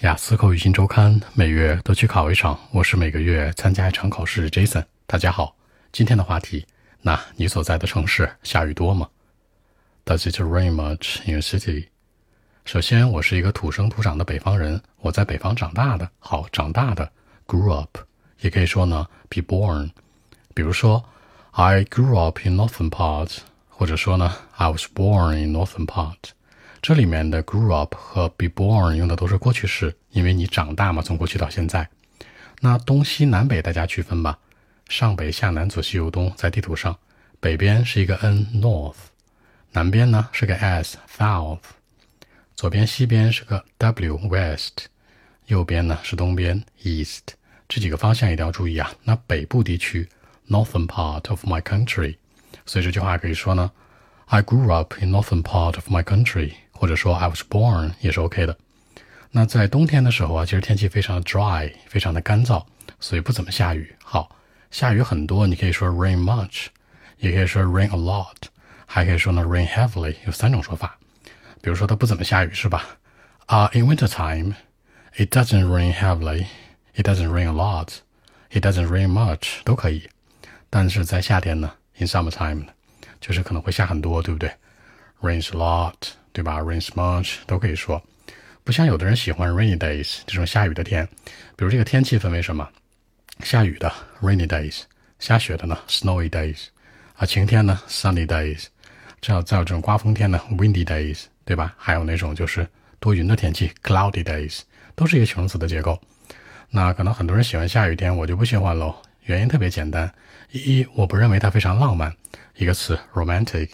雅思口语新周刊每月都去考一场，我是每个月参加一场考试。Jason，大家好，今天的话题，那你所在的城市下雨多吗？Does it rain much in your city？首先，我是一个土生土长的北方人，我在北方长大的，好长大的，grew up，也可以说呢，be born。比如说，I grew up in northern part，或者说呢，I was born in northern part。这里面的 grew up 和 be born 用的都是过去式，因为你长大嘛，从过去到现在。那东西南北大家区分吧，上北下南左西右东，在地图上，北边是一个 n north，南边呢是个 s south，左边西边是个 w west，右边呢是东边 east。这几个方向一定要注意啊。那北部地区 northern part of my country，所以这句话可以说呢，I grew up in northern part of my country。或者说 I was born 也是 OK 的。那在冬天的时候啊，其实天气非常的 dry，非常的干燥，所以不怎么下雨。好，下雨很多，你可以说 rain much，也可以说 rain a lot，还可以说呢 rain heavily，有三种说法。比如说它不怎么下雨是吧？啊，in winter time it doesn't rain heavily，it doesn't rain a lot，it doesn't rain much 都可以。但是在夏天呢，in summertime 就是可能会下很多，对不对？rains a lot。 对吧？Rains much 都可以说，不像有的人喜欢 rainy days 这种下雨的天。比如这个天气分为什么？下雨的 rainy days，下雪的呢 snowy days，啊晴天呢 sunny days，这样再有这种刮风天呢 windy days，对吧？还有那种就是多云的天气 cloudy days，都是一个形容词的结构。那可能很多人喜欢下雨天，我就不喜欢喽。原因特别简单，一我不认为它非常浪漫，一个词 romantic。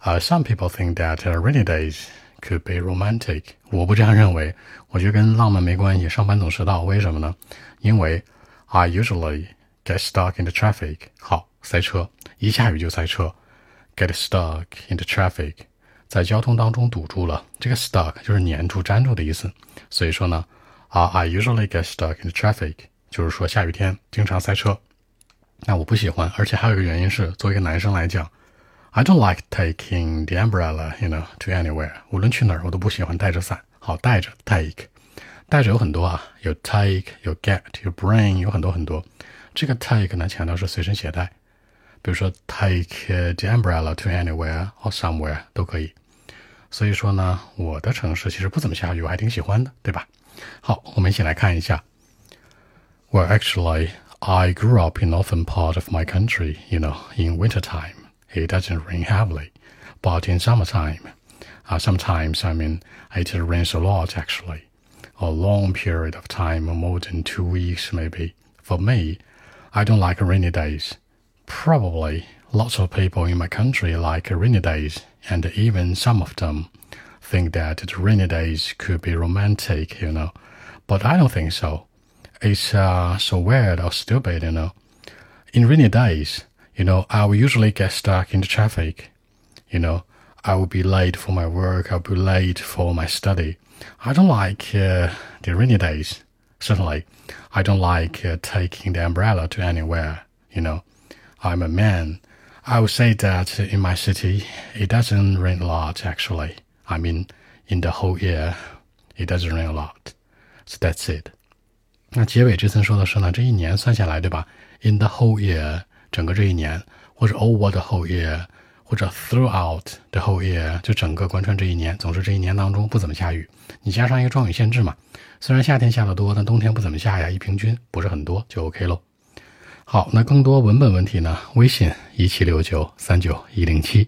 啊，some people think that rainy days could be romantic。我不这样认为，我觉得跟浪漫没关系。上班总迟到，为什么呢？因为 I usually get stuck in the traffic。好，塞车，一下雨就塞车，get stuck in the traffic，在交通当中堵住了。这个 stuck 就是粘住、粘住的意思。所以说呢，啊，I usually get stuck in the traffic，就是说下雨天经常塞车。那我不喜欢，而且还有一个原因是，作为一个男生来讲。I don't like taking the umbrella, you know, to anywhere. 无论去哪儿，我都不喜欢带着伞。好，带着 take，带着有很多啊，有 take，有 get，有 bring，有很多很多。这个 take 呢，强调是随身携带，比如说 take the umbrella to anywhere or somewhere 都可以。所以说呢，我的城市其实不怎么下雨，我还挺喜欢的，对吧？好，我们一起来看一下。Well, actually, I grew up in northern part of my country, you know, in winter time it doesn't rain heavily. But in summertime, uh, sometimes, I mean, it rains a lot actually. A long period of time, more than two weeks maybe. For me, I don't like rainy days. Probably lots of people in my country like rainy days, and even some of them think that the rainy days could be romantic, you know. But I don't think so. It's uh, so weird or stupid, you know. In rainy days, you know, I will usually get stuck in the traffic. You know, I will be late for my work. I'll be late for my study. I don't like uh, the rainy days. Certainly, I don't like uh, taking the umbrella to anywhere. You know, I'm a man. I would say that in my city, it doesn't rain a lot. Actually, I mean, in the whole year, it doesn't rain a lot. So that's it. 那结尾这层说的是呢，这一年算下来，对吧？In the whole year 整个这一年，或者 over the whole year，或者 throughout the whole year，就整个贯穿这一年。总之这一年当中不怎么下雨。你加上一个状语限制嘛，虽然夏天下的多，但冬天不怎么下呀，一平均不是很多就 OK 喽。好，那更多文本问题呢？微信一七六九三九一零七。